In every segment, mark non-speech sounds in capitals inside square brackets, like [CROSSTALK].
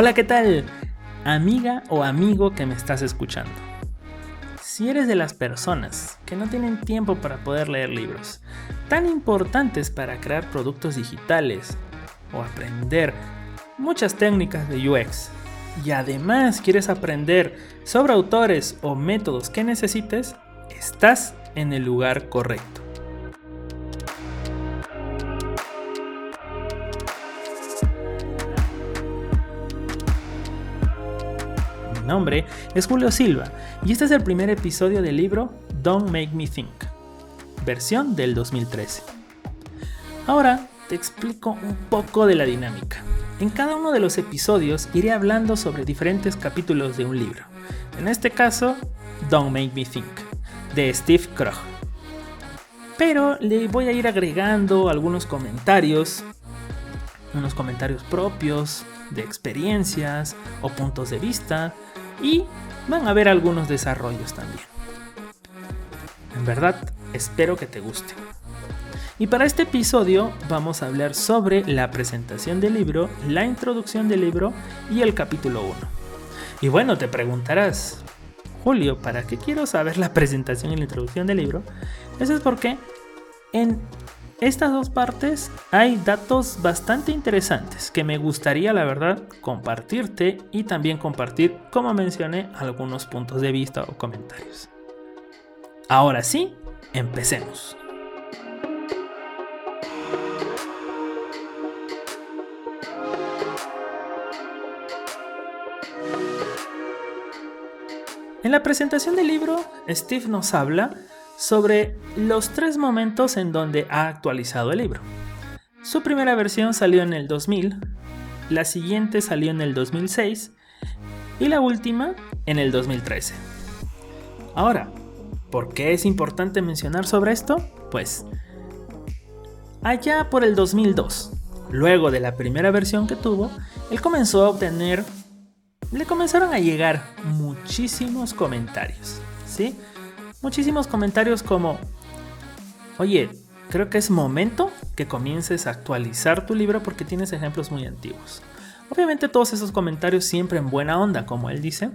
Hola, ¿qué tal? Amiga o amigo que me estás escuchando. Si eres de las personas que no tienen tiempo para poder leer libros, tan importantes para crear productos digitales o aprender muchas técnicas de UX, y además quieres aprender sobre autores o métodos que necesites, estás en el lugar correcto. Nombre es Julio Silva y este es el primer episodio del libro Don't Make Me Think, versión del 2013. Ahora te explico un poco de la dinámica. En cada uno de los episodios iré hablando sobre diferentes capítulos de un libro. En este caso, Don't Make Me Think, de Steve Krog. Pero le voy a ir agregando algunos comentarios, unos comentarios propios, de experiencias o puntos de vista, y van a haber algunos desarrollos también. En verdad, espero que te guste. Y para este episodio vamos a hablar sobre la presentación del libro, la introducción del libro y el capítulo 1. Y bueno, te preguntarás, Julio, ¿para qué quiero saber la [LAUGHS] presentación y la introducción del libro? Eso es porque en estas dos partes hay datos bastante interesantes que me gustaría, la verdad, compartirte y también compartir, como mencioné, algunos puntos de vista o comentarios. Ahora sí, empecemos. En la presentación del libro, Steve nos habla sobre los tres momentos en donde ha actualizado el libro. Su primera versión salió en el 2000, la siguiente salió en el 2006 y la última en el 2013. Ahora, ¿por qué es importante mencionar sobre esto? Pues, allá por el 2002, luego de la primera versión que tuvo, él comenzó a obtener le comenzaron a llegar muchísimos comentarios, ¿sí? Muchísimos comentarios como, oye, creo que es momento que comiences a actualizar tu libro porque tienes ejemplos muy antiguos. Obviamente todos esos comentarios siempre en buena onda, como él dice,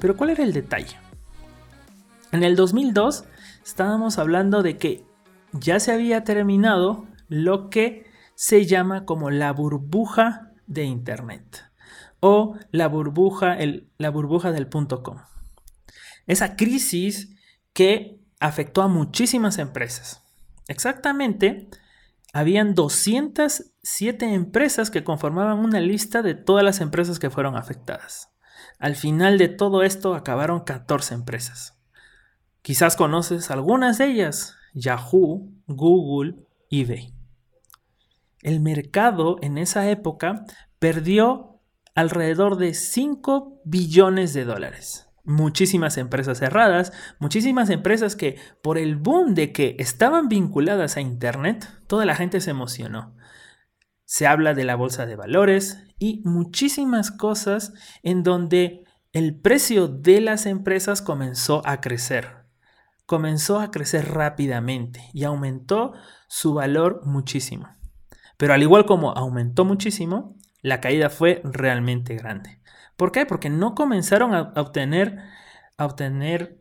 pero ¿cuál era el detalle? En el 2002 estábamos hablando de que ya se había terminado lo que se llama como la burbuja de Internet o la burbuja, la burbuja del punto com. Esa crisis que afectó a muchísimas empresas. Exactamente, habían 207 empresas que conformaban una lista de todas las empresas que fueron afectadas. Al final de todo esto acabaron 14 empresas. Quizás conoces algunas de ellas, Yahoo, Google, eBay. El mercado en esa época perdió alrededor de 5 billones de dólares. Muchísimas empresas cerradas, muchísimas empresas que por el boom de que estaban vinculadas a Internet, toda la gente se emocionó. Se habla de la bolsa de valores y muchísimas cosas en donde el precio de las empresas comenzó a crecer. Comenzó a crecer rápidamente y aumentó su valor muchísimo. Pero al igual como aumentó muchísimo, la caída fue realmente grande. ¿Por qué? Porque no comenzaron a obtener, obtener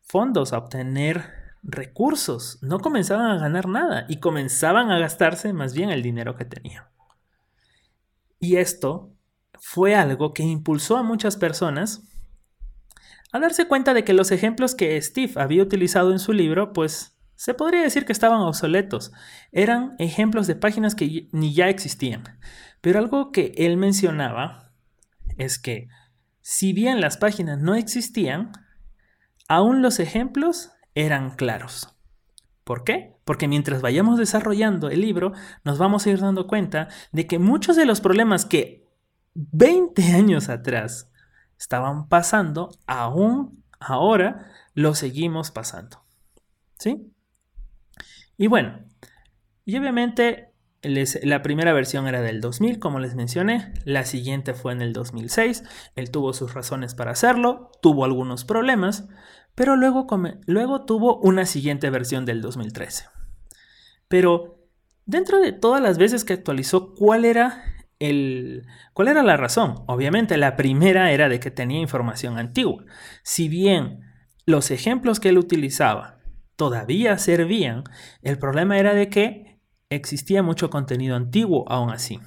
fondos, a obtener recursos, no comenzaban a ganar nada y comenzaban a gastarse más bien el dinero que tenían. Y esto fue algo que impulsó a muchas personas a darse cuenta de que los ejemplos que Steve había utilizado en su libro, pues se podría decir que estaban obsoletos. Eran ejemplos de páginas que ni ya existían. Pero algo que él mencionaba es que si bien las páginas no existían, aún los ejemplos eran claros. ¿Por qué? Porque mientras vayamos desarrollando el libro, nos vamos a ir dando cuenta de que muchos de los problemas que 20 años atrás estaban pasando, aún ahora los seguimos pasando. ¿Sí? Y bueno, y obviamente la primera versión era del 2000, como les mencioné, la siguiente fue en el 2006, él tuvo sus razones para hacerlo, tuvo algunos problemas, pero luego, luego tuvo una siguiente versión del 2013. Pero dentro de todas las veces que actualizó, ¿cuál era el, ¿Cuál era la razón? Obviamente la primera era de que tenía información antigua. Si bien los ejemplos que él utilizaba todavía servían, el problema era de que existía mucho contenido antiguo aún así.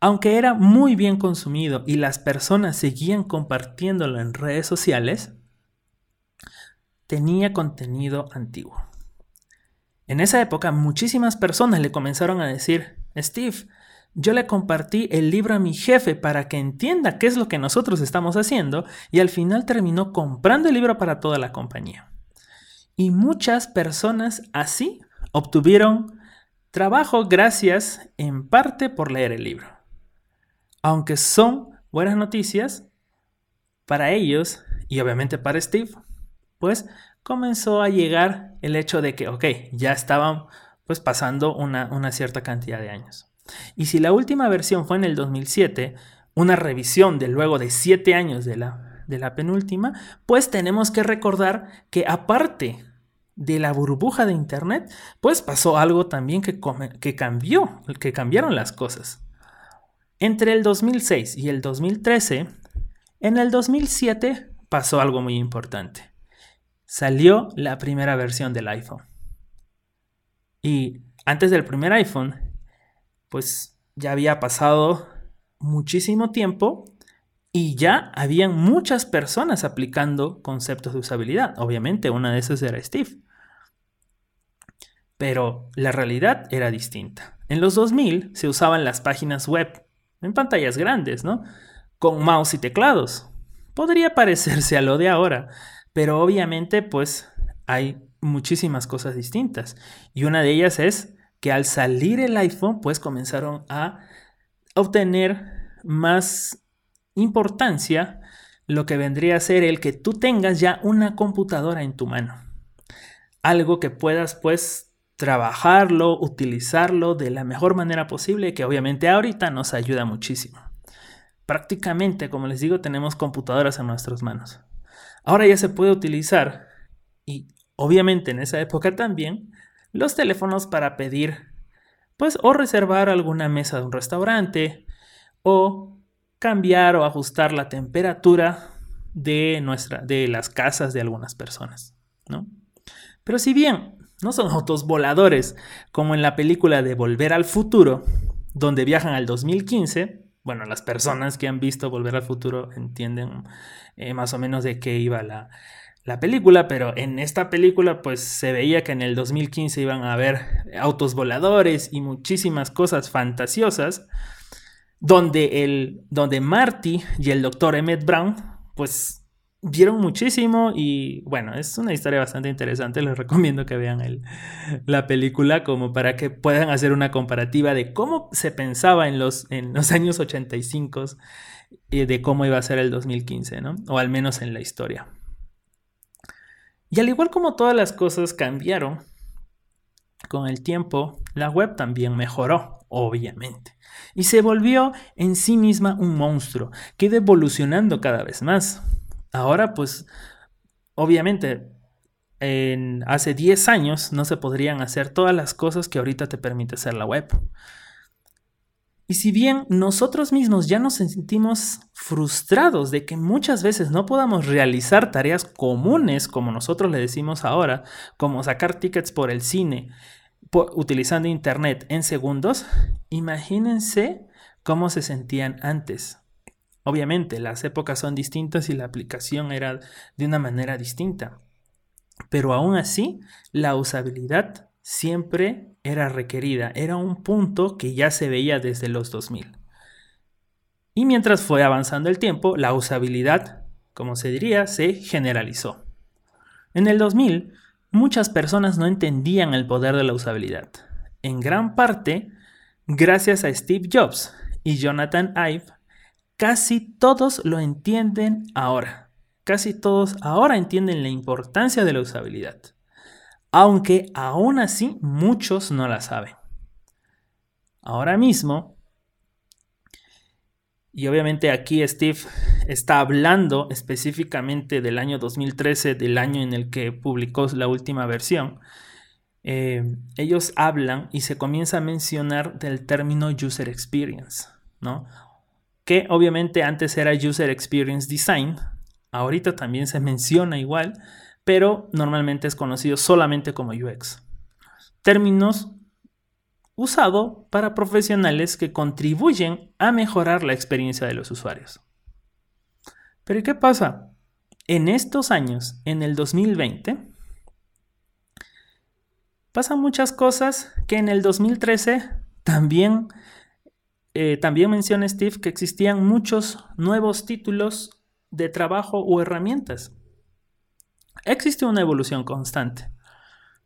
Aunque era muy bien consumido y las personas seguían compartiéndolo en redes sociales, tenía contenido antiguo. En esa época muchísimas personas le comenzaron a decir, Steve, yo le compartí el libro a mi jefe para que entienda qué es lo que nosotros estamos haciendo y al final terminó comprando el libro para toda la compañía. Y muchas personas así obtuvieron trabajo gracias en parte por leer el libro aunque son buenas noticias para ellos y obviamente para Steve, pues comenzó a llegar el hecho de que, ok, ya estaban pues pasando una, una cierta cantidad de años. Y si la última versión fue en el 2007, una revisión de luego de 7 años de la, de la penúltima, pues tenemos que recordar que aparte de la burbuja de Internet, pues pasó algo también que, que cambió, que cambiaron las cosas. Entre el 2006 y el 2013, en el 2007 pasó algo muy importante. Salió la primera versión del iPhone. Y antes del primer iPhone, pues ya había pasado muchísimo tiempo y ya habían muchas personas aplicando conceptos de usabilidad. Obviamente una de esas era Steve. Pero la realidad era distinta. En los 2000 se usaban las páginas web en pantallas grandes, ¿no? Con mouse y teclados. Podría parecerse a lo de ahora, pero obviamente pues hay muchísimas cosas distintas. Y una de ellas es que al salir el iPhone pues comenzaron a obtener más importancia lo que vendría a ser el que tú tengas ya una computadora en tu mano. Algo que puedas pues trabajarlo, utilizarlo de la mejor manera posible, que obviamente ahorita nos ayuda muchísimo. Prácticamente, como les digo, tenemos computadoras en nuestras manos. Ahora ya se puede utilizar, y obviamente en esa época también, los teléfonos para pedir, pues, o reservar alguna mesa de un restaurante, o cambiar o ajustar la temperatura de, nuestra, de las casas de algunas personas, ¿no? Pero si bien no son autos voladores, como en la película de Volver al Futuro, donde viajan al 2015. Bueno, las personas que han visto Volver al Futuro entienden eh, más o menos de qué iba la, la película, pero en esta película pues se veía que en el 2015 iban a haber autos voladores y muchísimas cosas fantasiosas, donde, el, donde Marty y el doctor Emmett Brown pues vieron muchísimo y bueno, es una historia bastante interesante, les recomiendo que vean la película como para que puedan hacer una comparativa de cómo se pensaba en los, en los años 85 y de cómo iba a ser el 2015, ¿no? O al menos en la historia. Y al igual como todas las cosas cambiaron, con el tiempo, la web también mejoró, obviamente. Y se volvió en sí misma un monstruo que iba evolucionando cada vez más. Ahora, pues, obviamente, en hace 10 años no se podrían hacer todas las cosas que ahorita te permite hacer la web. Y si bien nosotros mismos ya nos sentimos frustrados de que muchas veces no podamos realizar tareas comunes, como nosotros le decimos ahora, como sacar tickets por el cine utilizando internet en segundos, imagínense cómo se sentían antes. Obviamente, las épocas son distintas y la aplicación era de una manera distinta. Pero aún así, la usabilidad siempre era requerida. Era un punto que ya se veía desde los 2000. Y mientras fue avanzando el tiempo, la usabilidad, como se diría, se generalizó. En el 2000, muchas personas no entendían el poder de la usabilidad. En gran parte, gracias a Steve Jobs y Jonathan Ive, casi todos lo entienden ahora. Casi todos ahora entienden la importancia de la usabilidad. Aunque aún así muchos no la saben. Ahora mismo, y obviamente aquí Steve está hablando específicamente del año 2013, del año en el que publicó la última versión, eh, ellos hablan y se comienza a mencionar del término user experience, ¿no? Que obviamente antes era user experience design, ahorita también se menciona igual, pero normalmente es conocido solamente como UX. Términos usado para profesionales que contribuyen a mejorar la experiencia de los usuarios. Pero ¿qué pasa? En estos años, en el 2020, pasan muchas cosas que en el 2013 también, eh, también menciona Steve que existían muchos nuevos títulos de trabajo o herramientas. Existe una evolución constante,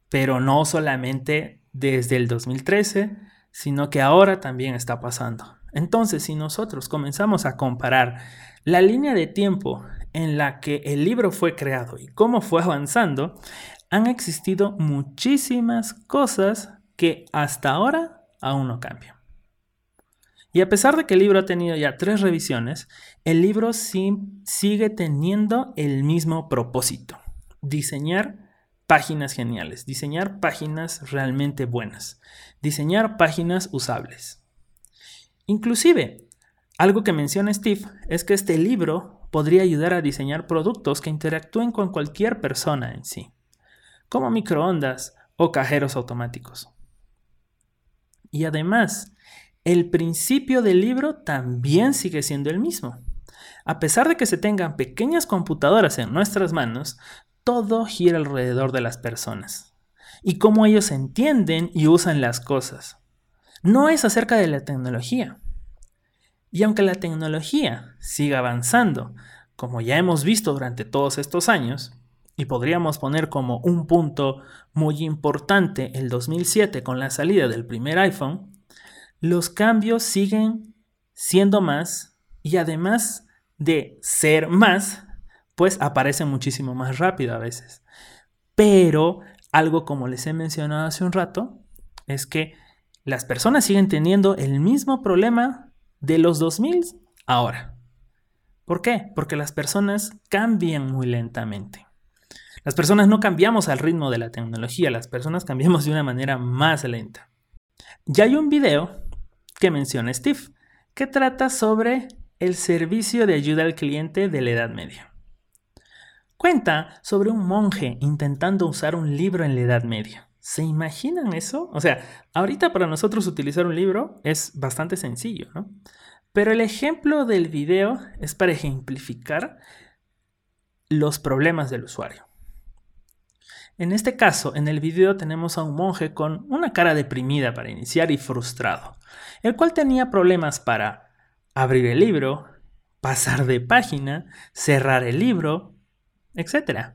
pero no solamente desde el 2013, sino que ahora también está pasando. Entonces, si nosotros comenzamos a comparar la línea de tiempo en la que el libro fue creado y cómo fue avanzando, han existido muchísimas cosas que hasta ahora aún no cambian. Y a pesar de que el libro ha tenido ya tres revisiones, el libro sigue teniendo el mismo propósito, diseñar páginas geniales, diseñar páginas realmente buenas, diseñar páginas usables. Inclusive, algo que menciona Steve es que este libro podría ayudar a diseñar productos que interactúen con cualquier persona en sí, como microondas o cajeros automáticos. Y además, el principio del libro también sigue siendo el mismo. A pesar de que se tengan pequeñas computadoras en nuestras manos, todo gira alrededor de las personas y cómo ellos entienden y usan las cosas. No es acerca de la tecnología. Y aunque la tecnología siga avanzando, como ya hemos visto durante todos estos años, y podríamos poner como un punto muy importante el 2007 con la salida del primer iPhone, los cambios siguen siendo más y además de ser más, pues aparece muchísimo más rápido a veces. Pero algo como les he mencionado hace un rato, es que las personas siguen teniendo el mismo problema de los 2000 ahora. ¿Por qué? Porque las personas cambian muy lentamente. Las personas no cambiamos al ritmo de la tecnología, las personas cambiamos de una manera más lenta. Ya hay un video que menciona Steve, que trata sobre el servicio de ayuda al cliente de la Edad Media. Cuenta sobre un monje intentando usar un libro en la Edad Media. ¿Se imaginan eso? O sea, ahorita para nosotros utilizar un libro es bastante sencillo, ¿no? Pero el ejemplo del video es para ejemplificar los problemas del usuario. En este caso, en el video tenemos a un monje con una cara deprimida para iniciar y frustrado, el cual tenía problemas para abrir el libro, pasar de página, cerrar el libro, etc.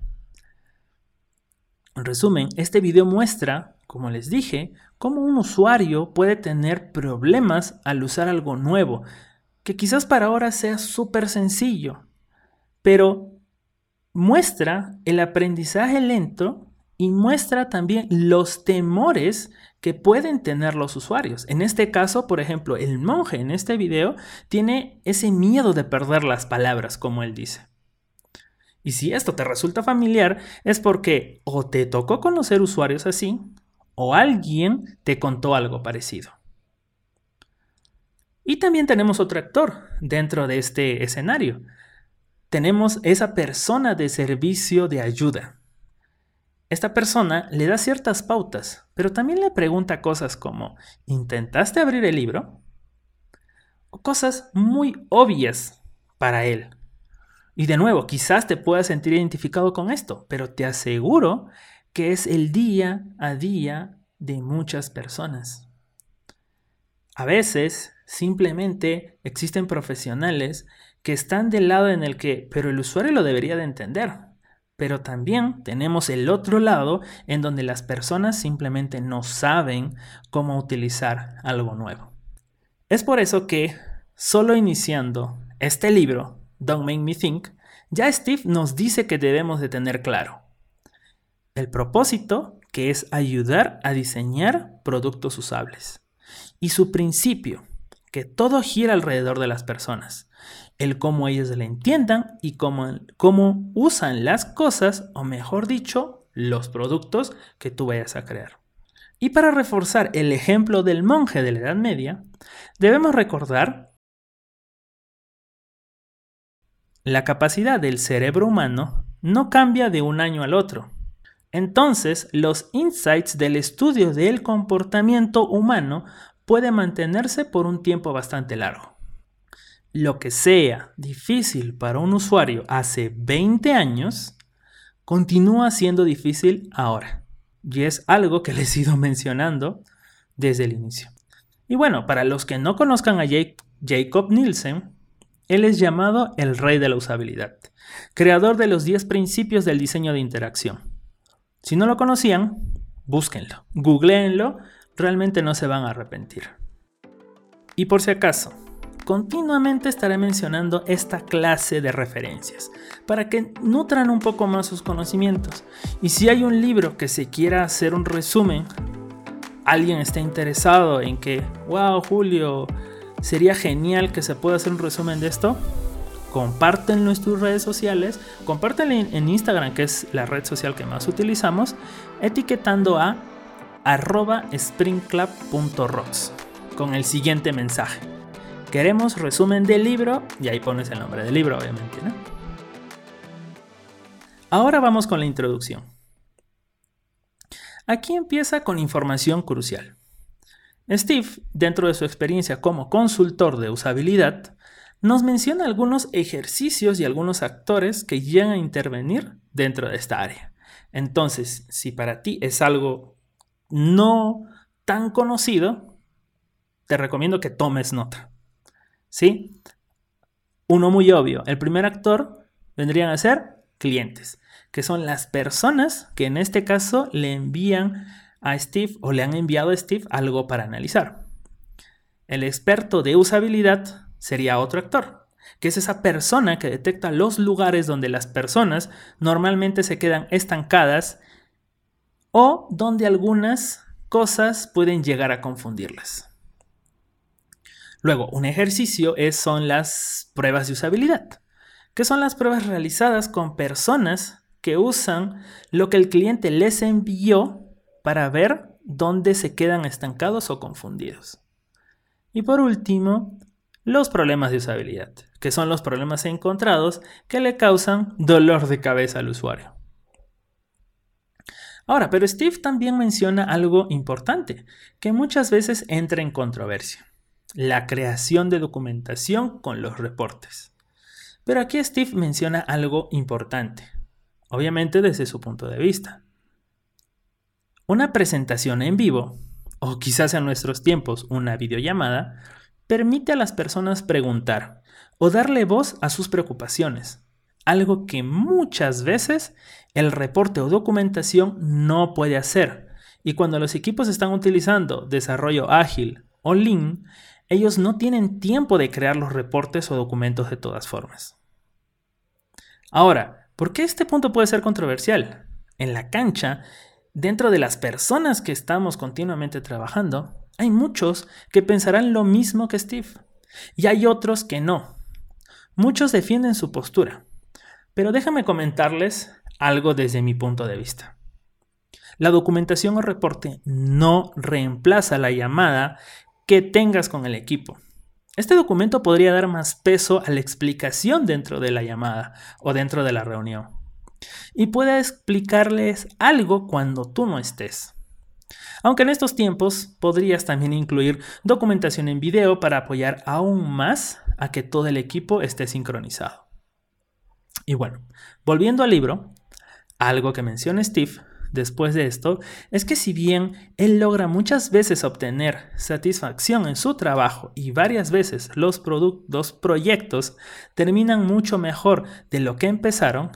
En resumen, este video muestra, como les dije, cómo un usuario puede tener problemas al usar algo nuevo, que quizás para ahora sea súper sencillo, pero muestra el aprendizaje lento y muestra también los temores que pueden tener los usuarios. En este caso, por ejemplo, el monje en este video tiene ese miedo de perder las palabras, como él dice. Y si esto te resulta familiar, es porque o te tocó conocer usuarios así, o alguien te contó algo parecido. Y también tenemos otro actor dentro de este escenario. Tenemos esa persona de servicio de ayuda. Esta persona le da ciertas pautas, pero también le pregunta cosas como, ¿intentaste abrir el libro? O cosas muy obvias para él. Y de nuevo, quizás te puedas sentir identificado con esto, pero te aseguro que es el día a día de muchas personas. A veces simplemente existen profesionales que están del lado en el que, pero el usuario lo debería de entender. Pero también tenemos el otro lado en donde las personas simplemente no saben cómo utilizar algo nuevo. Es por eso que, solo iniciando este libro, Don't Make Me Think, ya Steve nos dice que debemos de tener claro el propósito, que es ayudar a diseñar productos usables, y su principio, que todo gira alrededor de las personas, el cómo ellos le entiendan y cómo, cómo usan las cosas, o mejor dicho, los productos que tú vayas a crear. Y para reforzar el ejemplo del monje de la Edad Media, debemos recordar la capacidad del cerebro humano no cambia de un año al otro. Entonces, los insights del estudio del comportamiento humano pueden mantenerse por un tiempo bastante largo. Lo que sea difícil para un usuario hace 20 años, continúa siendo difícil ahora. Y es algo que les he ido mencionando desde el inicio. Y bueno, para los que no conozcan a Jacob Nielsen, él es llamado el rey de la usabilidad, creador de los 10 principios del diseño de interacción. Si no lo conocían, búsquenlo, googleenlo, realmente no se van a arrepentir. Y por si acaso, continuamente estaré mencionando esta clase de referencias para que nutran un poco más sus conocimientos. Y si hay un libro que se quiera hacer un resumen, alguien está interesado en que, wow, Julio, sería genial que se pueda hacer un resumen de esto. Compártenlo en tus redes sociales, compártenlo en Instagram, que es la red social que más utilizamos, etiquetando a arroba springclub.rocks con el siguiente mensaje. Queremos resumen del libro y ahí pones el nombre del libro, obviamente. Ahora vamos con la introducción. Aquí empieza con información crucial. Steve, dentro de su experiencia como consultor de usabilidad, nos menciona algunos ejercicios y algunos actores que llegan a intervenir dentro de esta área. Entonces, si para ti es algo no tan conocido, te recomiendo que tomes nota. ¿Sí? Uno muy obvio. El primer actor vendrían a ser clientes, que son las personas que en este caso le envían a Steve o le han enviado a Steve algo para analizar. El experto de usabilidad sería otro actor, que es esa persona que detecta los lugares donde las personas normalmente se quedan estancadas o donde algunas cosas pueden llegar a confundirlas. Luego, un ejercicio es, son las pruebas de usabilidad, que son las pruebas realizadas con personas que usan lo que el cliente les envió para ver dónde se quedan estancados o confundidos. Y por último, los problemas de usabilidad, que son los problemas encontrados que le causan dolor de cabeza al usuario. Ahora, pero Steve también menciona algo importante, que muchas veces entra en controversia, la creación de documentación con los reportes. Pero aquí Steve menciona algo importante, obviamente desde su punto de vista. Una presentación en vivo, o quizás en nuestros tiempos una videollamada, permite a las personas preguntar o darle voz a sus preocupaciones, algo que muchas veces el reporte o documentación no puede hacer. Y cuando los equipos están utilizando desarrollo ágil o Lean, ellos no tienen tiempo de crear los reportes o documentos de todas formas. Ahora, ¿por qué este punto puede ser controversial? En la cancha, dentro de las personas que estamos continuamente trabajando, hay muchos que pensarán lo mismo que Steve y hay otros que no. Muchos defienden su postura, pero déjame comentarles algo desde mi punto de vista. La documentación o reporte no reemplaza la llamada que tengas con el equipo. Este documento podría dar más peso a la explicación dentro de la llamada o dentro de la reunión y pueda explicarles algo cuando tú no estés. Aunque en estos tiempos podrías también incluir documentación en video para apoyar aún más a que todo el equipo esté sincronizado. Y bueno, volviendo al libro, algo que menciona Steve después de esto es que si bien él logra muchas veces obtener satisfacción en su trabajo y varias veces los, los proyectos terminan mucho mejor de lo que empezaron,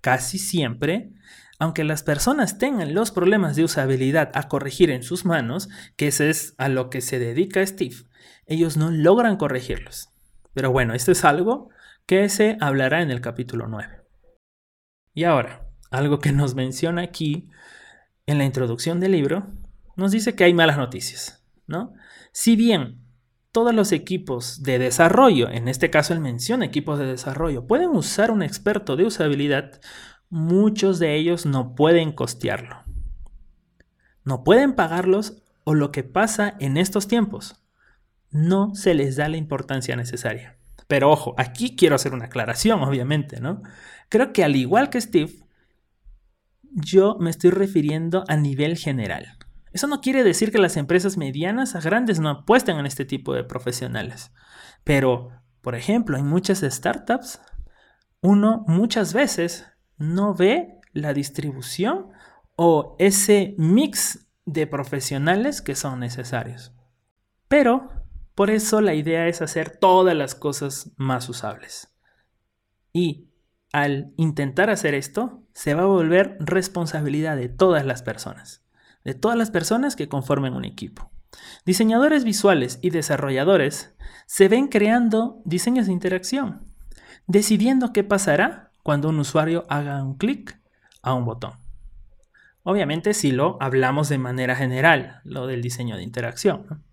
casi siempre, aunque las personas tengan los problemas de usabilidad a corregir en sus manos, que ese es a lo que se dedica Steve, ellos no logran corregirlos. Pero bueno, esto es algo que se hablará en el capítulo 9. Y ahora, algo que nos menciona aquí en la introducción del libro, nos dice que hay malas noticias, ¿no? Si bien todos los equipos de desarrollo, en este caso él menciona equipos de desarrollo, pueden usar un experto de usabilidad, muchos de ellos no pueden costearlo. no pueden pagarlos o lo que pasa en estos tiempos. No se les da la importancia necesaria. Pero ojo, aquí quiero hacer una aclaración, [LAUGHS] obviamente, ¿no? Creo que al igual que Steve, yo me estoy refiriendo a nivel general. Eso no quiere decir que las empresas medianas a grandes no apuesten en este tipo de profesionales. Pero, por ejemplo, en muchas startups, uno muchas veces no ve la distribución o ese mix de profesionales que son necesarios. Pero, por eso la idea es hacer todas las cosas más usables. Y al intentar hacer esto, se va a volver responsabilidad de todas las personas de todas las personas que conformen un equipo. Diseñadores visuales y desarrolladores se ven creando diseños de interacción, decidiendo qué pasará cuando un usuario haga un clic a un botón. Obviamente si lo hablamos de manera general, lo del diseño de interacción.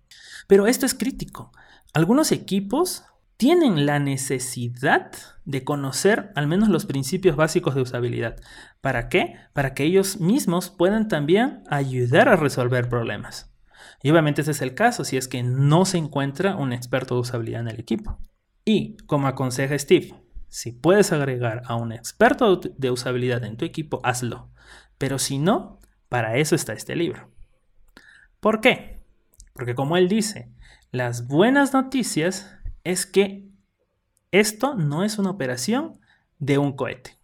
Pero esto es crítico. Algunos equipos tienen la necesidad de conocer al menos los principios básicos de usabilidad. ¿Para qué? Para que ellos mismos puedan también ayudar a resolver problemas. Y obviamente ese es el caso si es que no se encuentra un experto de usabilidad en el equipo. Y como aconseja Steve, si puedes agregar a un experto de usabilidad en tu equipo, hazlo. Pero si no, para eso está este libro. ¿Por qué? Porque como él dice, las buenas noticias es que esto no es una operación de un cohete.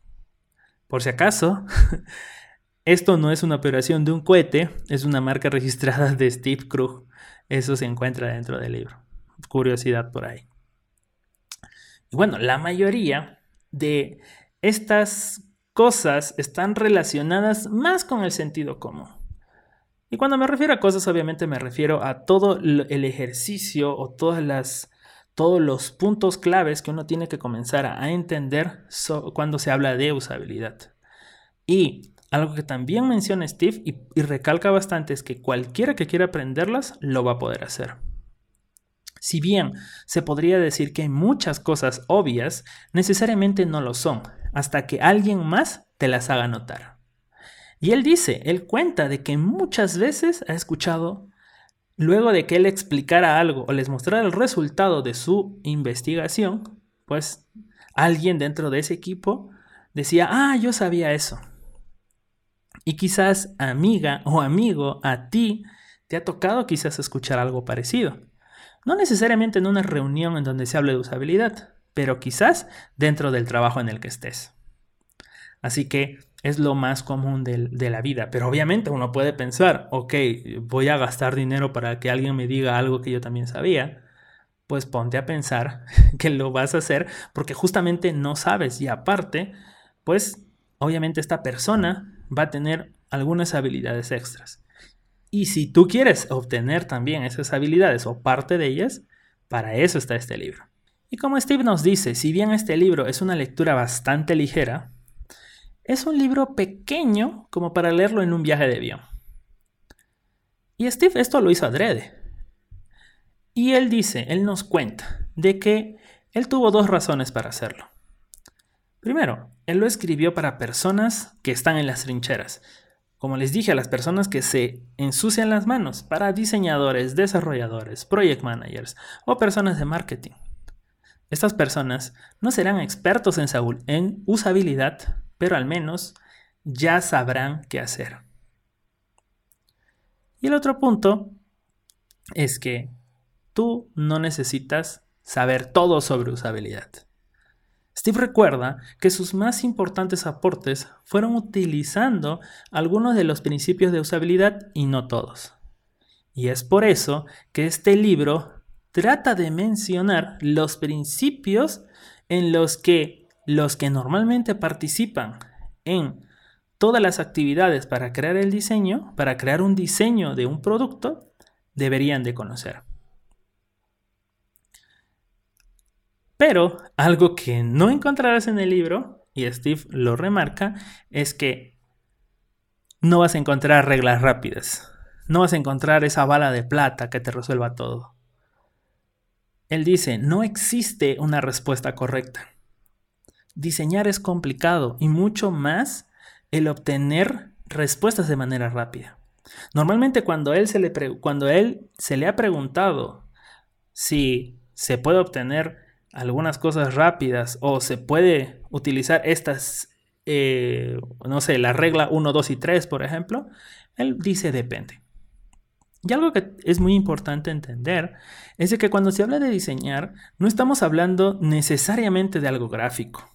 Por si acaso, [LAUGHS] esto no es una operación de un cohete, es una marca registrada de Steve Krug. Eso se encuentra dentro del libro. Curiosidad por ahí. Y bueno, la mayoría de estas cosas están relacionadas más con el sentido común. Y cuando me refiero a cosas, obviamente me refiero a todo el ejercicio o todas las todos los puntos claves que uno tiene que comenzar a entender cuando se habla de usabilidad. Y algo que también menciona Steve y, y recalca bastante es que cualquiera que quiera aprenderlas lo va a poder hacer. Si bien se podría decir que hay muchas cosas obvias, necesariamente no lo son, hasta que alguien más te las haga notar. Y él dice, él cuenta de que muchas veces ha escuchado Luego de que él explicara algo o les mostrara el resultado de su investigación, pues alguien dentro de ese equipo decía, ah, yo sabía eso. Y quizás amiga o amigo, a ti te ha tocado quizás escuchar algo parecido. No necesariamente en una reunión en donde se hable de usabilidad, pero quizás dentro del trabajo en el que estés. Así que es lo más común de, la vida. Pero obviamente uno puede pensar, ok, voy a gastar dinero para que alguien me diga algo que yo también sabía. Pues ponte a pensar [LAUGHS] que lo vas a hacer porque justamente no sabes. Y aparte, pues obviamente esta persona va a tener algunas habilidades extras. Y si tú quieres obtener también esas habilidades o parte de ellas, para eso está este libro. Y como Steve nos dice, si bien este libro es una lectura bastante ligera, es un libro pequeño como para leerlo en un viaje de avión. Y Steve esto lo hizo adrede. Y él dice, él nos cuenta, de que él tuvo dos razones para hacerlo. Primero, él lo escribió para personas que están en las trincheras. Como les dije, a las personas que se ensucian las manos, para diseñadores, desarrolladores, project managers o personas de marketing. Estas personas no serán expertos en, en usabilidad, pero al menos ya sabrán qué hacer. Y el otro punto es que tú no necesitas saber todo sobre usabilidad. Steve recuerda que sus más importantes aportes fueron utilizando algunos de los principios de usabilidad y no todos. Y es por eso que este libro trata de mencionar los principios en los que los que normalmente participan en todas las actividades para crear el diseño, para crear un diseño de un producto, deberían de conocer. Pero algo que no encontrarás en el libro, y Steve lo remarca, es que no vas a encontrar reglas rápidas. No vas a encontrar esa bala de plata que te resuelva todo. Él dice, no existe una respuesta correcta. Diseñar es complicado y mucho más el obtener respuestas de manera rápida. Normalmente cuando él se le, cuando él se le ha preguntado si se puede obtener algunas cosas rápidas o se puede utilizar estas, eh, no sé, la regla 1, 2 y 3, por ejemplo, él dice depende. Y algo que es muy importante entender es de que cuando se habla de diseñar, no estamos hablando necesariamente de algo gráfico.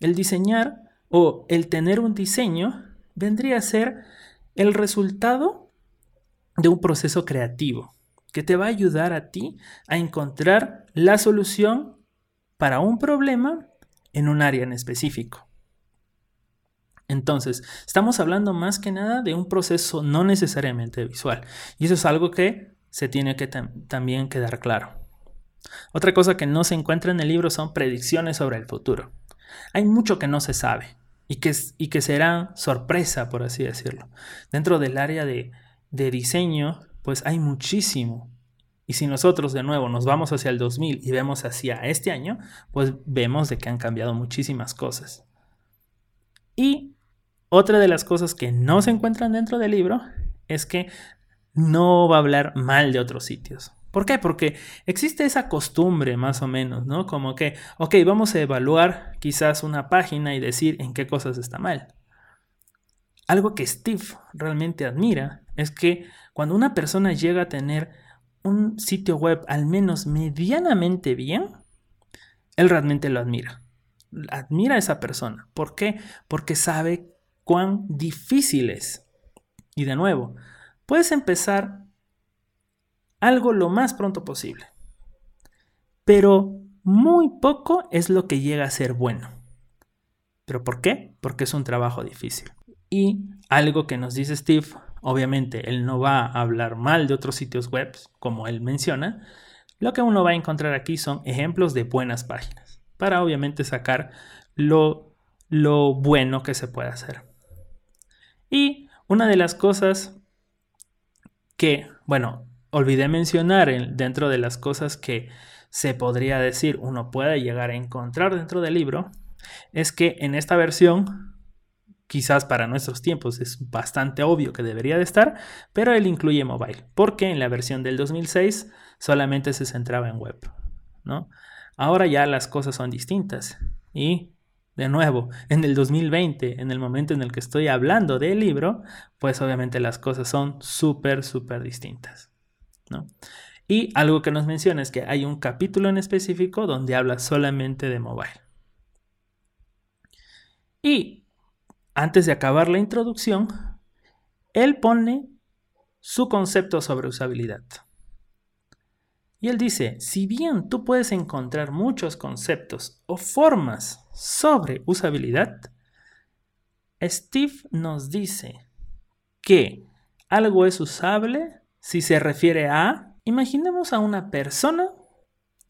El diseñar o el tener un diseño vendría a ser el resultado de un proceso creativo que te va a ayudar a ti a encontrar la solución para un problema en un área en específico. Entonces, estamos hablando más que nada de un proceso no necesariamente visual. Y eso es algo que se tiene que también quedar claro. Otra cosa que no se encuentra en el libro son predicciones sobre el futuro. Hay mucho que no se sabe y que, y que será sorpresa, por así decirlo. Dentro del área de, de diseño, pues hay muchísimo. Y si nosotros de nuevo nos vamos hacia el 2000 y vemos hacia este año, pues vemos de que han cambiado muchísimas cosas. Y otra de las cosas que no se encuentran dentro del libro es que no va a hablar mal de otros sitios. ¿Por qué? Porque existe esa costumbre más o menos, ¿no? Como que, ok, vamos a evaluar quizás una página y decir en qué cosas está mal. Algo que Steve realmente admira es que cuando una persona llega a tener un sitio web al menos medianamente bien, él realmente lo admira. Admira a esa persona. ¿Por qué? Porque sabe cuán difícil es. Y de nuevo, puedes empezar algo lo más pronto posible. Pero muy poco es lo que llega a ser bueno. ¿Pero por qué? Porque es un trabajo difícil. Y algo que nos dice Steve, obviamente él no va a hablar mal de otros sitios web, como él menciona, lo que uno va a encontrar aquí son ejemplos de buenas páginas, para obviamente sacar lo, lo bueno que se puede hacer. Y una de las cosas que, bueno, olvidé mencionar dentro de las cosas que se podría decir uno puede llegar a encontrar dentro del libro, es que en esta versión, quizás para nuestros tiempos es bastante obvio que debería de estar, pero él incluye mobile, porque en la versión del 2006 solamente se centraba en web, ¿no? Ahora ya las cosas son distintas y de nuevo, en el 2020, en el momento en el que estoy hablando del libro, pues obviamente las cosas son súper, súper distintas. ¿No? Y algo que nos menciona es que hay un capítulo en específico donde habla solamente de mobile. Y antes de acabar la introducción, él pone su concepto sobre usabilidad. Y él dice, si bien tú puedes encontrar muchos conceptos o formas sobre usabilidad, Steve nos dice que algo es usable si se refiere a, imaginemos a una persona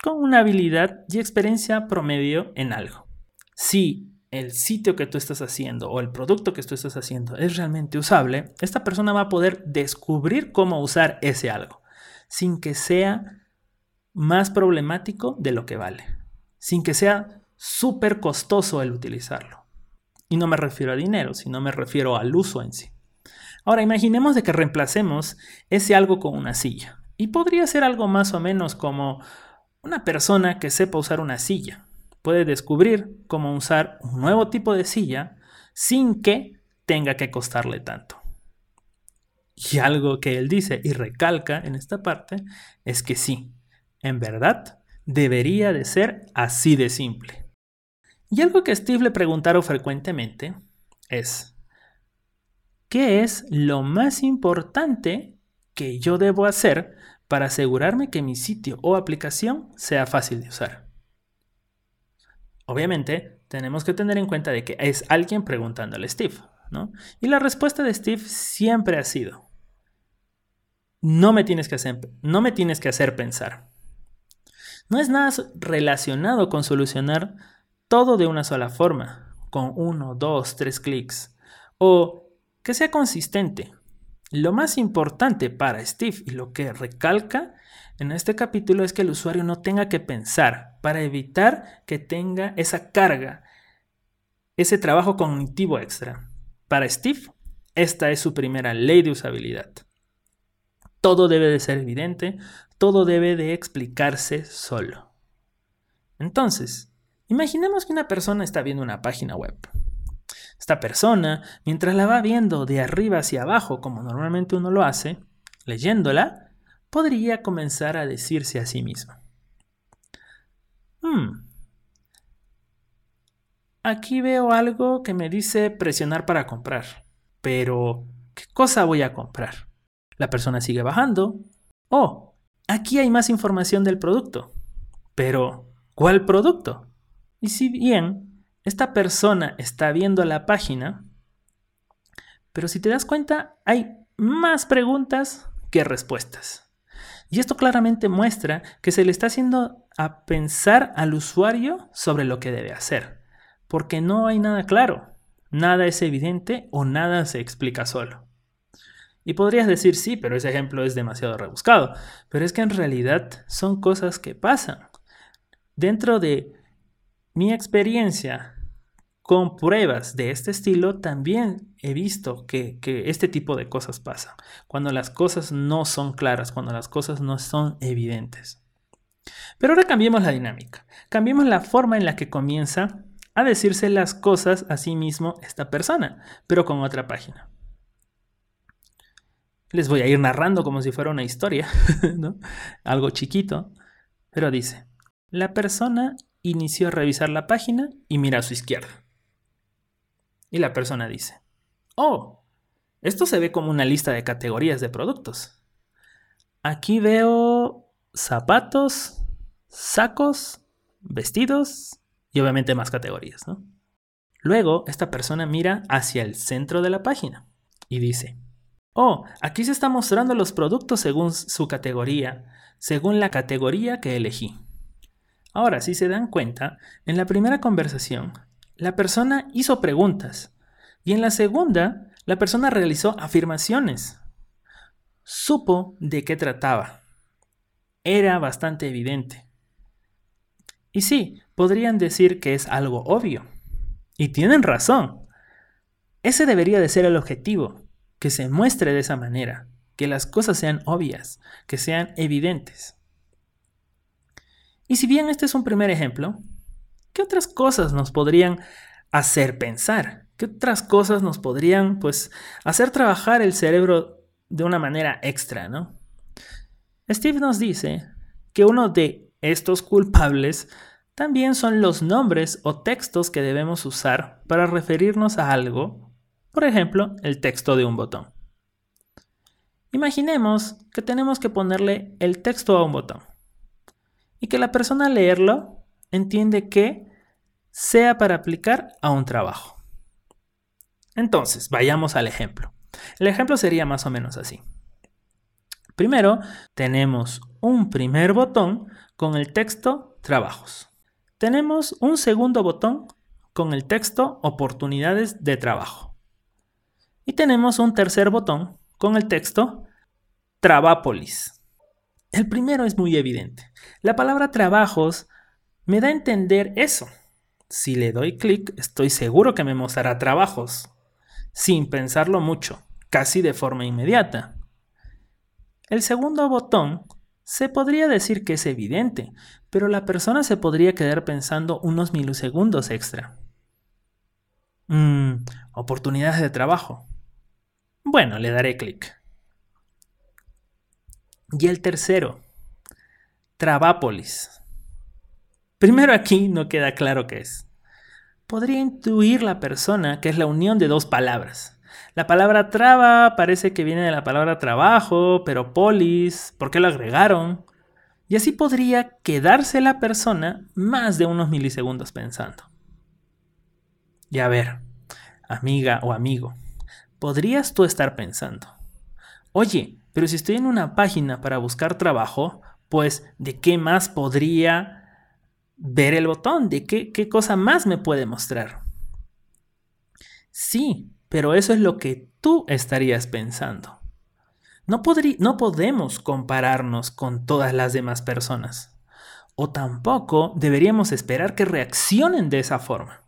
con una habilidad y experiencia promedio en algo. Si el sitio que tú estás haciendo o el producto que tú estás haciendo es realmente usable, esta persona va a poder descubrir cómo usar ese algo, sin que sea más problemático de lo que vale, sin que sea súper costoso el utilizarlo. Y no me refiero a dinero, sino me refiero al uso en sí. Ahora imaginemos de que reemplacemos ese algo con una silla. Y podría ser algo más o menos como una persona que sepa usar una silla. Puede descubrir cómo usar un nuevo tipo de silla sin que tenga que costarle tanto. Y algo que él dice y recalca en esta parte es que sí, en verdad, debería de ser así de simple. Y algo que Steve le preguntaron frecuentemente es, ¿qué es lo más importante que yo debo hacer para asegurarme que mi sitio o aplicación sea fácil de usar? Obviamente, tenemos que tener en cuenta de que es alguien preguntándole a Steve, ¿no? Y la respuesta de Steve siempre ha sido, no me tienes que hacer, no me tienes que hacer pensar. No es nada relacionado con solucionar todo de una sola forma, con uno, dos, tres clics, o que sea consistente. Lo más importante para Steve y lo que recalca en este capítulo es que el usuario no tenga que pensar para evitar que tenga esa carga, ese trabajo cognitivo extra. Para Steve, Esta es su primera ley de usabilidad. Todo debe de ser evidente, todo debe de explicarse solo. Entonces, imaginemos que una persona está viendo una página web. Esta persona, mientras la va viendo de arriba hacia abajo, como normalmente uno lo hace, leyéndola, podría comenzar a decirse a sí mismo. Hmm, aquí veo algo que me dice presionar para comprar, pero ¿qué cosa voy a comprar? La persona sigue bajando. Oh, aquí hay más información del producto. Pero, ¿cuál producto? Y si bien esta persona está viendo la página, pero si te das cuenta, hay más preguntas que respuestas. Y esto claramente muestra que se le está haciendo a pensar al usuario sobre lo que debe hacer, porque no hay nada claro, nada es evidente o nada se explica solo. Y podrías decir, sí, pero ese ejemplo es demasiado rebuscado. Pero es que en realidad son cosas que pasan. Dentro de mi experiencia con pruebas de este estilo, también he visto que, que, este tipo de cosas pasan. Cuando las cosas no son claras, cuando las cosas no son evidentes. Pero ahora cambiemos la dinámica. Cambiemos la forma en la que comienza a decirse las cosas a sí mismo esta persona, pero con otra página les voy a ir narrando como si fuera una historia, [LAUGHS] ¿no? Algo chiquito. Pero dice, la persona inició a revisar la página y mira a su izquierda. Y la persona dice, oh, esto se ve como una lista de categorías de productos. Aquí veo zapatos, sacos, vestidos y obviamente más categorías. Luego, esta persona mira hacia el centro de la página y dice, Oh, aquí se está mostrando los productos según su categoría, según la categoría que elegí. Ahora, si se dan cuenta, en la primera conversación, la persona hizo preguntas y en la segunda, la persona realizó afirmaciones. Supo de qué trataba. Era bastante evidente. Y sí, podrían decir que es algo obvio. Y tienen razón. Ese debería de ser el objetivo, que se muestre de esa manera, que las cosas sean obvias, que sean evidentes. Y si bien este es un primer ejemplo, ¿qué otras cosas nos podrían hacer pensar? ¿Qué otras cosas nos podrían, pues, hacer trabajar el cerebro de una manera extra, no? Steve nos dice que uno de estos culpables también son los nombres o textos que debemos usar para referirnos a algo por ejemplo, el texto de un botón. Imaginemos que tenemos que ponerle el texto a un botón y que la persona al leerlo entiende que sea para aplicar a un trabajo. Entonces, vayamos al ejemplo. El ejemplo sería más o menos así. Primero, tenemos un primer botón con el texto trabajos. Tenemos un segundo botón con el texto oportunidades de trabajo. Y tenemos un tercer botón con el texto Travápolis. El primero es muy evidente. La palabra trabajos me da a entender eso. Si le doy clic, estoy seguro que me mostrará trabajos, sin pensarlo mucho, casi de forma inmediata. El segundo botón se podría decir que es evidente, pero la persona se podría quedar pensando unos milisegundos extra. Mmm, oportunidades de trabajo. Bueno, le daré clic. Y el tercero, Travápolis. Primero aquí no queda claro qué es. Podría intuir la persona que es la unión de dos palabras. La palabra traba parece que viene de la palabra trabajo, pero polis, ¿por qué lo agregaron? Y así podría quedarse la persona más de unos milisegundos pensando. Y a ver, amiga o amigo, podrías tú estar pensando, oye, pero si estoy en una página para buscar trabajo, pues ¿de qué más podría ver el botón? ¿De qué, cosa más me puede mostrar? Sí, pero eso es lo que tú estarías pensando. No, no podemos compararnos con todas las demás personas. O tampoco deberíamos esperar que reaccionen de esa forma.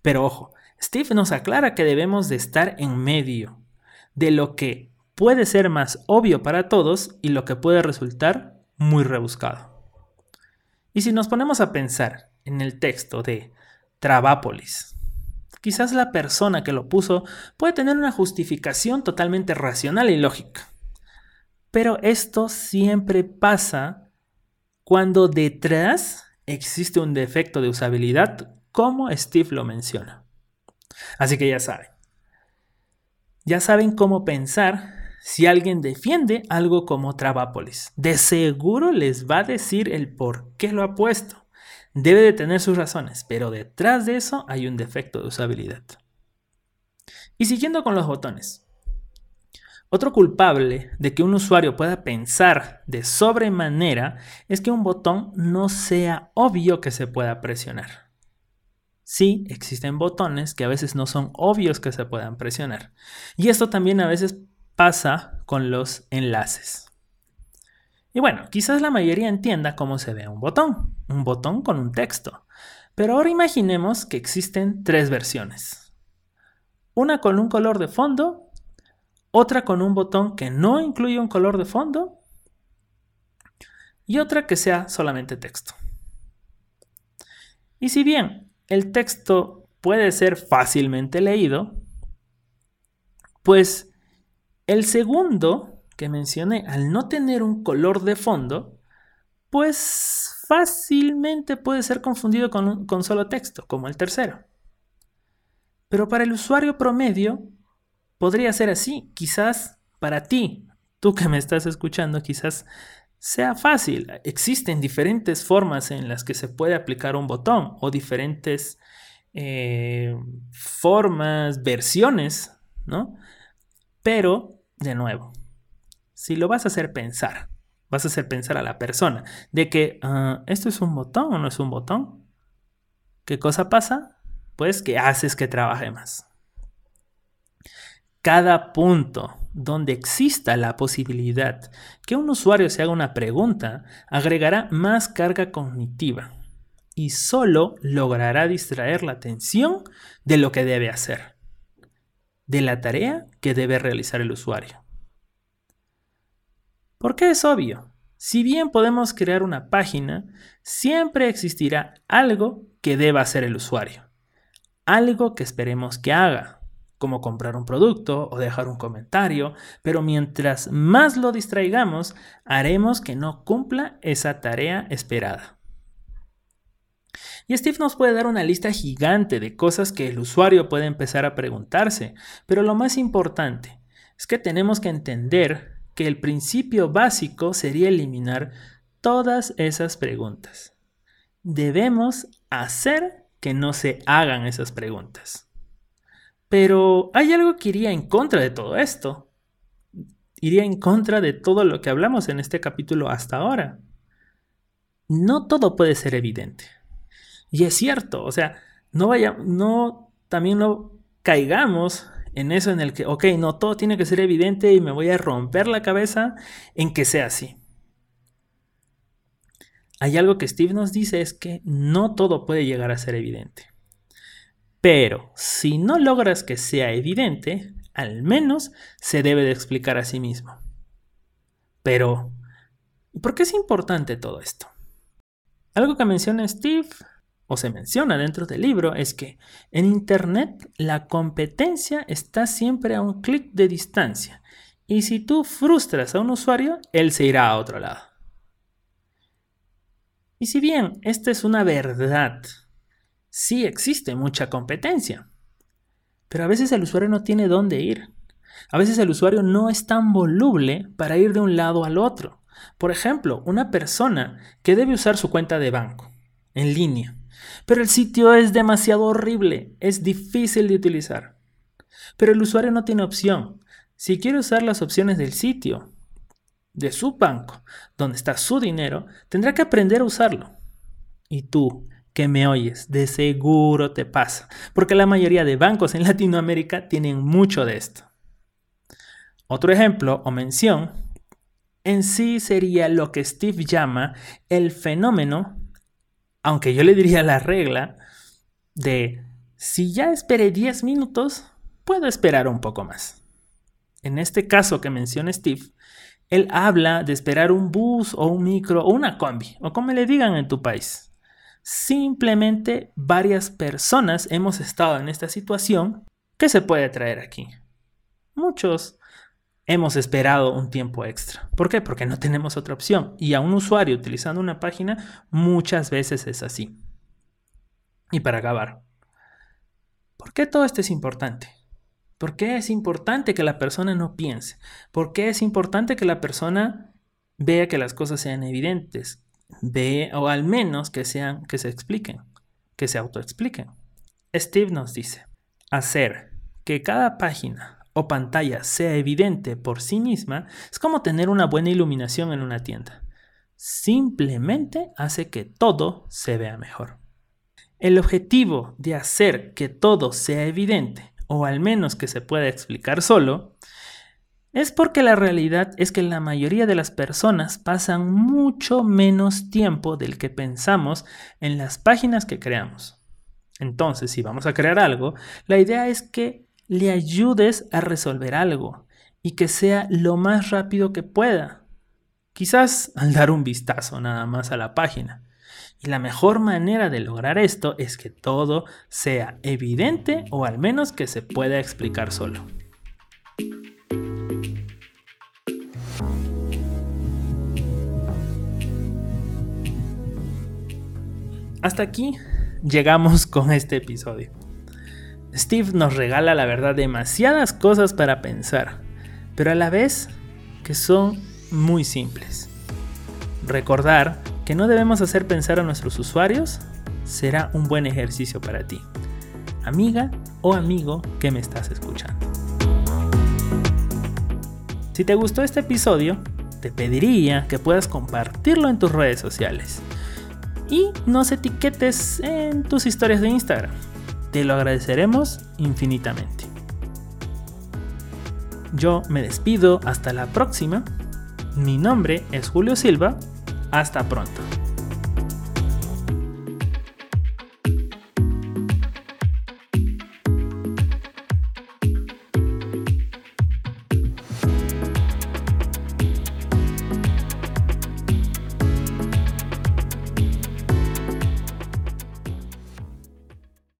Pero ojo, Steve nos aclara que debemos de estar en medio de lo que puede ser más obvio para todos y lo que puede resultar muy rebuscado. Y si nos ponemos a pensar en el texto de Trabápolis, quizás la persona que lo puso puede tener una justificación totalmente racional y lógica. Pero esto siempre pasa cuando detrás existe un defecto de usabilidad, como Steve lo menciona. Así que ya saben. Ya saben cómo pensar si alguien defiende algo como Trabápolis. De seguro les va a decir el por qué lo ha puesto. Debe de tener sus razones, pero detrás de eso hay un defecto de usabilidad. Y siguiendo con los botones. Otro culpable de que un usuario pueda pensar de sobremanera es que un botón no sea obvio que se pueda presionar. Sí, existen botones que a veces no son obvios que se puedan presionar. Y esto también a veces pasa con los enlaces. Y bueno, quizás la mayoría entienda cómo se ve un botón, un botón con un texto. Pero ahora imaginemos que existen tres versiones. Una con un color de fondo, otra con un botón que no incluye un color de fondo y otra que sea solamente texto. Y si bien el texto puede ser fácilmente leído, pues el segundo que mencioné, al no tener un color de fondo, pues fácilmente puede ser confundido con, solo texto, como el tercero. Pero para el usuario promedio podría ser así. Quizás para ti, tú que me estás escuchando, quizás sea fácil. Existen diferentes formas en las que se puede aplicar un botón o diferentes eh, formas, versiones, ¿no? Pero, de nuevo, si lo vas a hacer pensar, vas a hacer pensar a la persona de que ah, esto es un botón o no es un botón. ¿Qué cosa pasa? Pues que haces que trabaje más. Cada punto donde exista la posibilidad que un usuario se haga una pregunta agregará más carga cognitiva y solo logrará distraer la atención de lo que debe hacer, de la tarea que debe realizar el usuario. Porque es obvio, si bien podemos crear una página, siempre existirá algo que deba hacer el usuario. Algo que esperemos que haga, como comprar un producto o dejar un comentario, pero mientras más lo distraigamos, haremos que no cumpla esa tarea esperada. Y Steve nos puede dar una lista gigante de cosas que el usuario puede empezar a preguntarse, pero lo más importante es que tenemos que entender que el principio básico sería eliminar todas esas preguntas. Debemos hacer que no se hagan esas preguntas. Pero hay algo que iría en contra de todo esto. Iría en contra de todo lo que hablamos en este capítulo hasta ahora. No todo puede ser evidente. Y es cierto, o sea, no vaya, no, también no caigamos en eso en el que, ok, no, todo tiene que ser evidente y me voy a romper la cabeza en que sea así. Hay algo que Steve nos dice es que no todo puede llegar a ser evidente. Pero si no logras que sea evidente, al menos se debe de explicar a sí mismo. Pero, ¿por qué es importante todo esto? Algo que menciona Steve o se menciona dentro del libro es que en Internet la competencia está siempre a un clic de distancia y si tú frustras a un usuario, él se irá a otro lado. Y si bien esta es una verdad, sí existe mucha competencia, pero a veces el usuario no tiene dónde ir. A veces el usuario no es tan voluble para ir de un lado al otro. Por ejemplo, una persona que debe usar su cuenta de banco en línea pero el sitio es demasiado horrible, es difícil de utilizar. Pero el usuario no tiene opción. Si quiere usar las opciones del sitio, de su banco, donde está su dinero, tendrá que aprender a usarlo. Y tú, que me oyes, de seguro te pasa, porque la mayoría de bancos en Latinoamérica tienen mucho de esto. Otro ejemplo o mención en sí sería lo que Steve llama el fenómeno aunque yo le diría la regla de Si ya esperé 10 minutos, puedo esperar un poco más. En este caso que menciona Steve, él habla de esperar un bus o un micro o una combi, o como le digan en tu país. Simplemente varias personas hemos estado en esta situación que se puede traer aquí. Muchos hemos esperado un tiempo extra. ¿Por qué? Porque no tenemos otra opción. Y a un usuario utilizando una página muchas veces es así. Y para acabar, ¿por qué todo esto es importante? ¿Por qué es importante que la persona no piense? ¿Por qué es importante que la persona vea que las cosas sean evidentes? Ve, o al menos que sean, que se expliquen, que se autoexpliquen. Steve nos dice, hacer que cada página o pantalla sea evidente por sí misma es como tener una buena iluminación en una tienda. Simplemente hace que todo se vea mejor. El objetivo de hacer que todo sea evidente o al menos que se pueda explicar solo, es porque la realidad es que la mayoría de las personas pasan mucho menos tiempo del que pensamos en las páginas que creamos. Entonces, si vamos a crear algo, la idea es que le ayudes a resolver algo y que sea lo más rápido que pueda. Quizás al dar un vistazo nada más a la página. Y la mejor manera de lograr esto es que todo sea evidente o al menos que se pueda explicar solo. Hasta aquí llegamos con este episodio. Steve nos regala la verdad demasiadas cosas para pensar, pero a la vez que son muy simples. Recordar que no debemos hacer pensar a nuestros usuarios será un buen ejercicio para ti, amiga o amigo que me estás escuchando. Si te gustó este episodio, te pediría que puedas compartirlo en tus redes sociales y nos etiquetes en tus historias de Instagram. Te lo agradeceremos infinitamente. Yo me despido hasta la próxima. Mi nombre es Julio Silva hasta pronto.